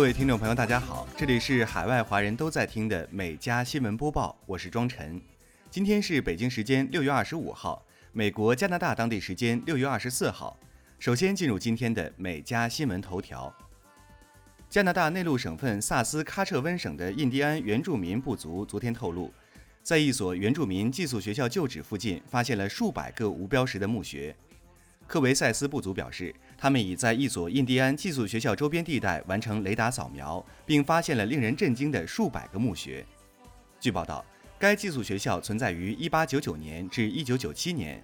各位听众朋友，大家好，这里是海外华人都在听的美加新闻播报，我是庄晨。今天是北京时间六月二十五号，美国、加拿大当地时间六月二十四号。首先进入今天的美加新闻头条。加拿大内陆省份萨斯喀彻温省的印第安原住民部族昨天透露，在一所原住民寄宿学校旧址附近发现了数百个无标识的墓穴。科维塞斯部族表示，他们已在一所印第安寄宿学校周边地带完成雷达扫描，并发现了令人震惊的数百个墓穴。据报道，该寄宿学校存在于1899年至1997年。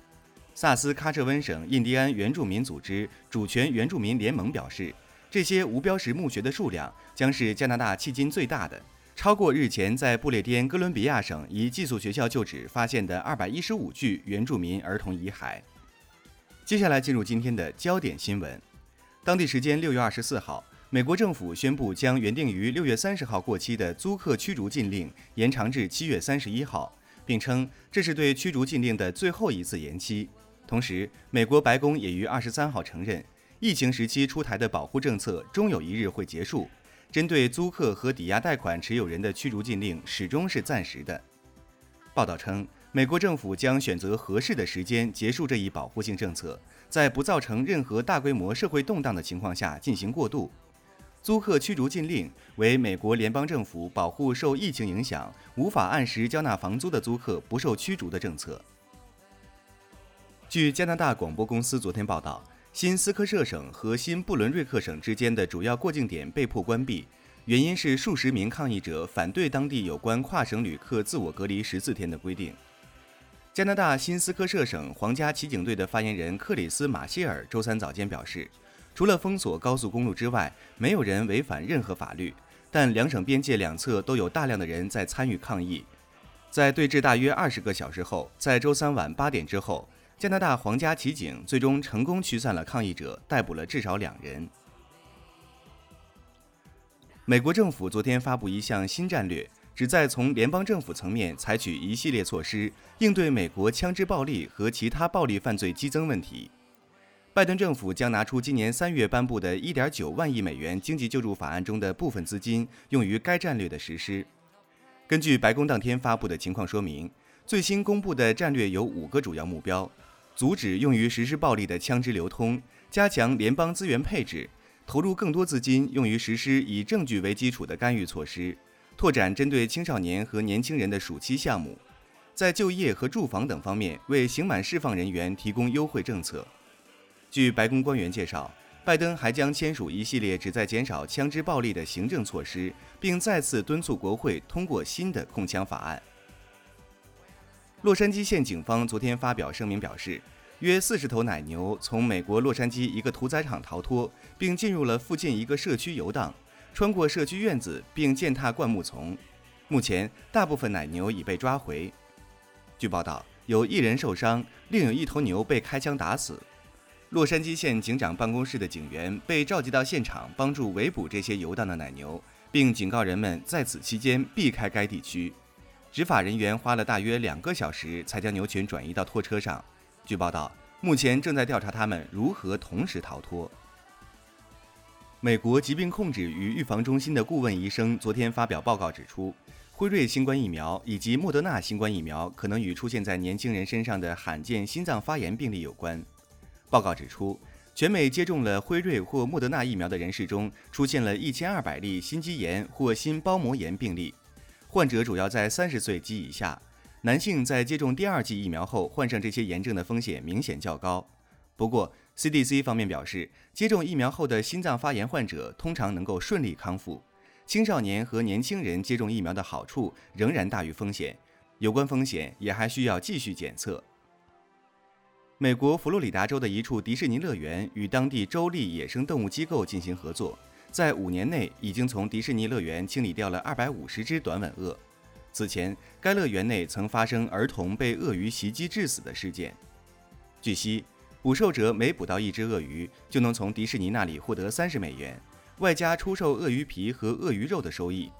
萨斯喀彻温省印第安原住民组织主权原住民联盟表示，这些无标识墓穴的数量将是加拿大迄今最大的，超过日前在不列颠哥伦比亚省一寄宿学校旧址发现的215具原住民儿童遗骸。接下来进入今天的焦点新闻。当地时间6月24号，美国政府宣布将原定于6月30号过期的租客驱逐禁令延长至7月31号，并称这是对驱逐禁令的最后一次延期。同时，美国白宫也于二十三号承认，疫情时期出台的保护政策终有一日会结束。针对租客和抵押贷款持有人的驱逐禁令始终是暂时的。报道称，美国政府将选择合适的时间结束这一保护性政策，在不造成任何大规模社会动荡的情况下进行过渡。租客驱逐禁令为美国联邦政府保护受疫情影响无法按时交纳房租的租客不受驱逐的政策。据加拿大广播公司昨天报道，新斯科舍省和新布伦瑞克省之间的主要过境点被迫关闭，原因是数十名抗议者反对当地有关跨省旅客自我隔离十四天的规定。加拿大新斯科舍省皇家骑警队的发言人克里斯·马歇尔周三早间表示，除了封锁高速公路之外，没有人违反任何法律，但两省边界两侧都有大量的人在参与抗议。在对峙大约二十个小时后，在周三晚八点之后。加拿大皇家骑警最终成功驱散了抗议者，逮捕了至少两人。美国政府昨天发布一项新战略，旨在从联邦政府层面采取一系列措施，应对美国枪支暴力和其他暴力犯罪激增问题。拜登政府将拿出今年三月颁布的1.9万亿美元经济救助法案中的部分资金，用于该战略的实施。根据白宫当天发布的情况说明，最新公布的战略有五个主要目标。阻止用于实施暴力的枪支流通，加强联邦资源配置，投入更多资金用于实施以证据为基础的干预措施，拓展针对青少年和年轻人的暑期项目，在就业和住房等方面为刑满释放人员提供优惠政策。据白宫官员介绍，拜登还将签署一系列旨在减少枪支暴力的行政措施，并再次敦促国会通过新的控枪法案。洛杉矶县警方昨天发表声明表示，约四十头奶牛从美国洛杉矶一个屠宰场逃脱，并进入了附近一个社区游荡，穿过社区院子并践踏灌木丛。目前，大部分奶牛已被抓回。据报道，有一人受伤，另有一头牛被开枪打死。洛杉矶县警长办公室的警员被召集到现场，帮助围捕这些游荡的奶牛，并警告人们在此期间避开该地区。执法人员花了大约两个小时才将牛群转移到拖车上。据报道，目前正在调查他们如何同时逃脱。美国疾病控制与预防中心的顾问医生昨天发表报告指出，辉瑞新冠疫苗以及莫德纳新冠疫苗可能与出现在年轻人身上的罕见心脏发炎病例有关。报告指出，全美接种了辉瑞或莫德纳疫苗的人士中，出现了一千二百例心肌炎或心包膜炎病例。患者主要在三十岁及以下，男性在接种第二剂疫苗后患上这些炎症的风险明显较高。不过，CDC 方面表示，接种疫苗后的心脏发炎患者通常能够顺利康复。青少年和年轻人接种疫苗的好处仍然大于风险，有关风险也还需要继续检测。美国佛罗里达州的一处迪士尼乐园与当地州立野生动物机构进行合作。在五年内，已经从迪士尼乐园清理掉了二百五十只短吻鳄。此前，该乐园内曾发生儿童被鳄鱼袭击致死的事件。据悉，捕兽者每捕到一只鳄鱼，就能从迪士尼那里获得三十美元，外加出售鳄鱼皮和鳄鱼肉的收益。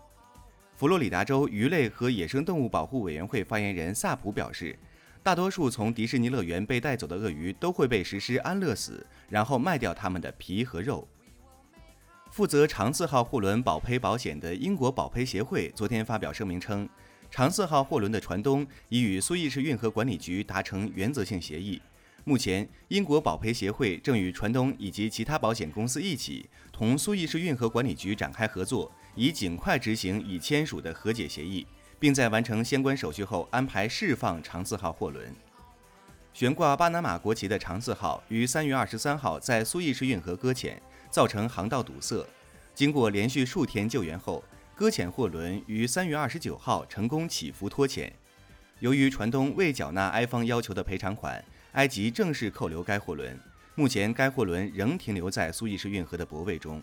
佛罗里达州鱼类和野生动物保护委员会发言人萨普表示，大多数从迪士尼乐园被带走的鳄鱼都会被实施安乐死，然后卖掉它们的皮和肉。负责长四号货轮保赔保险的英国保赔协会昨天发表声明称，长四号货轮的船东已与苏伊士运河管理局达成原则性协议。目前，英国保赔协会正与船东以及其他保险公司一起，同苏伊士运河管理局展开合作，以尽快执行已签署的和解协议，并在完成相关手续后安排释放长字号货轮。悬挂巴拿马国旗的长字号于三月二十三号在苏伊士运河搁浅。造成航道堵塞。经过连续数天救援后，搁浅货轮于三月二十九号成功起浮脱潜。由于船东未缴纳埃方要求的赔偿款，埃及正式扣留该货轮。目前，该货轮仍停留在苏伊士运河的泊位中。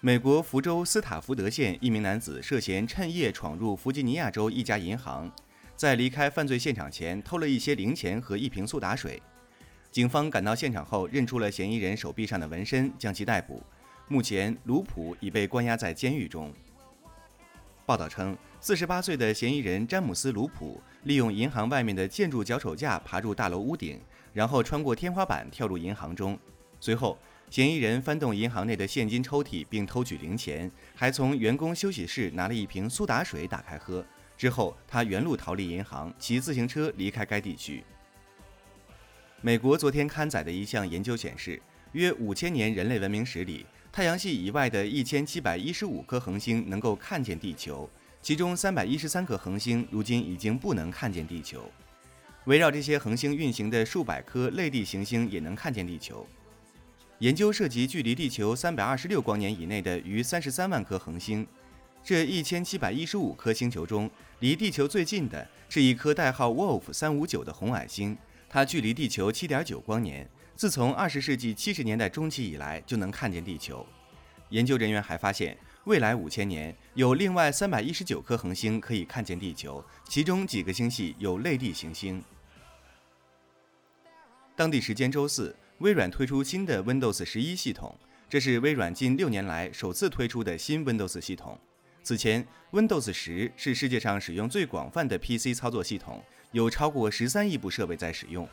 美国福州斯塔福德县一名男子涉嫌趁夜闯入弗吉尼亚州一家银行，在离开犯罪现场前偷了一些零钱和一瓶苏打水。警方赶到现场后，认出了嫌疑人手臂上的纹身，将其逮捕。目前，卢普已被关押在监狱中。报道称，四十八岁的嫌疑人詹姆斯·卢普利用银行外面的建筑脚手架爬入大楼屋顶，然后穿过天花板跳入银行中。随后，嫌疑人翻动银行内的现金抽屉并偷取零钱，还从员工休息室拿了一瓶苏打水打开喝。之后，他原路逃离银行，骑自行车离开该地区。美国昨天刊载的一项研究显示，约五千年人类文明史里，太阳系以外的一千七百一十五颗恒星能够看见地球，其中三百一十三颗恒星如今已经不能看见地球。围绕这些恒星运行的数百颗类地行星也能看见地球。研究涉及距离地球三百二十六光年以内的逾三十三万颗恒星，这一千七百一十五颗星球中，离地球最近的是一颗代号 Wolf 三五九的红矮星。它距离地球七点九光年，自从二十世纪七十年代中期以来就能看见地球。研究人员还发现，未来五千年有另外三百一十九颗恒星可以看见地球，其中几个星系有类地行星。当地时间周四，微软推出新的 Windows 十一系统，这是微软近六年来首次推出的新 Windows 系统。此前，Windows 十是世界上使用最广泛的 PC 操作系统。有超过十三亿部设备在使用。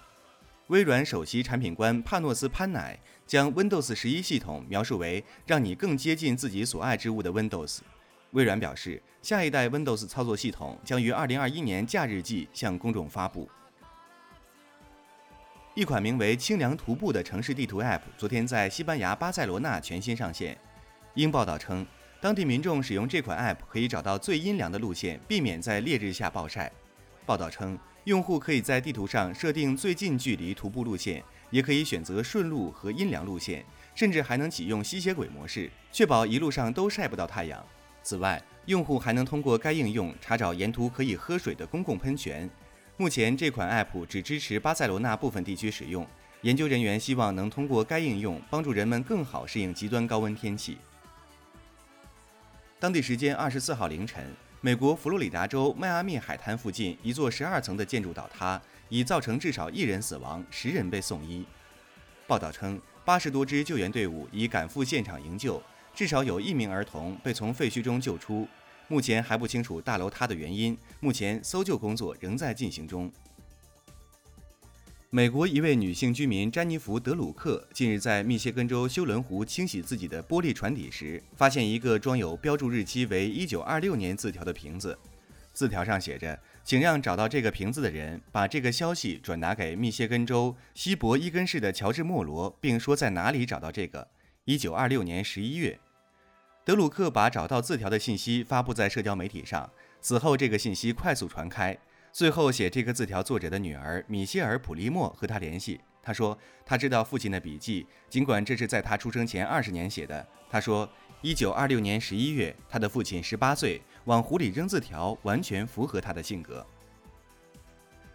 微软首席产品官帕诺斯·潘乃将 Windows 十一系统描述为让你更接近自己所爱之物的 Windows。微软表示，下一代 Windows 操作系统将于二零二一年假日季向公众发布。一款名为“清凉徒步”的城市地图 App 昨天在西班牙巴塞罗那全新上线。英报道称，当地民众使用这款 App 可以找到最阴凉的路线，避免在烈日下暴晒。报道称。用户可以在地图上设定最近距离徒步路线，也可以选择顺路和阴凉路线，甚至还能启用吸血鬼模式，确保一路上都晒不到太阳。此外，用户还能通过该应用查找沿途可以喝水的公共喷泉。目前，这款 App 只支持巴塞罗那部分地区使用。研究人员希望能通过该应用帮助人们更好适应极端高温天气。当地时间二十四号凌晨。美国佛罗里达州迈阿密海滩附近一座十二层的建筑倒塌，已造成至少一人死亡，十人被送医。报道称，八十多支救援队伍已赶赴现场营救，至少有一名儿童被从废墟中救出。目前还不清楚大楼塌的原因，目前搜救工作仍在进行中。美国一位女性居民詹妮弗·德鲁克近日在密歇根州休伦湖清洗自己的玻璃船底时，发现一个装有标注日期为1926年字条的瓶子。字条上写着：“请让找到这个瓶子的人把这个消息转达给密歇根州西伯伊根市的乔治·莫罗，并说在哪里找到这个。”1926 年11月，德鲁克把找到字条的信息发布在社交媒体上。此后，这个信息快速传开。最后，写这个字条作者的女儿米歇尔·普利莫和他联系。他说，他知道父亲的笔记，尽管这是在他出生前二十年写的。他说，一九二六年十一月，他的父亲十八岁，往湖里扔字条，完全符合他的性格。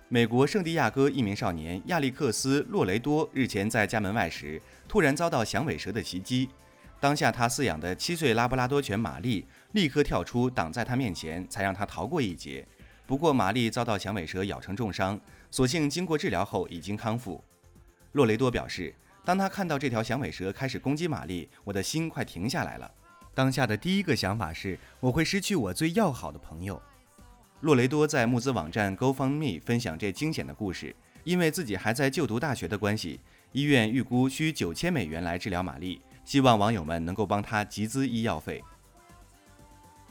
美国圣地亚哥一名少年亚历克斯·洛雷多日前在家门外时，突然遭到响尾蛇的袭击。当下，他饲养的七岁拉布拉多犬玛丽立刻跳出，挡在他面前，才让他逃过一劫。不过，玛丽遭到响尾蛇咬成重伤，所幸经过治疗后已经康复。洛雷多表示，当他看到这条响尾蛇开始攻击玛丽，我的心快停下来了。当下的第一个想法是，我会失去我最要好的朋友。洛雷多在募资网站 GoFundMe 分享这惊险的故事，因为自己还在就读大学的关系，医院预估需九千美元来治疗玛丽，希望网友们能够帮他集资医药费。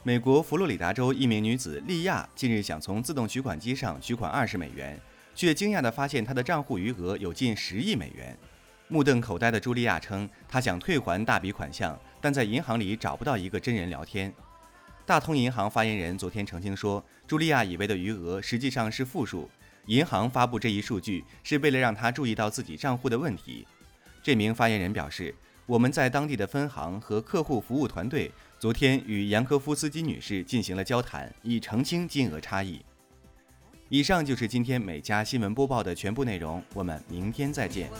美国佛罗里达州一名女子莉亚近日想从自动取款机上取款二十美元，却惊讶地发现她的账户余额有近十亿美元。目瞪口呆的茱莉亚称，她想退还大笔款项，但在银行里找不到一个真人聊天。大通银行发言人昨天澄清说，茱莉亚以为的余额实际上是负数，银行发布这一数据是为了让她注意到自己账户的问题。这名发言人表示，我们在当地的分行和客户服务团队。昨天与杨科夫斯基女士进行了交谈，以澄清金额差异。以上就是今天每家新闻播报的全部内容，我们明天再见。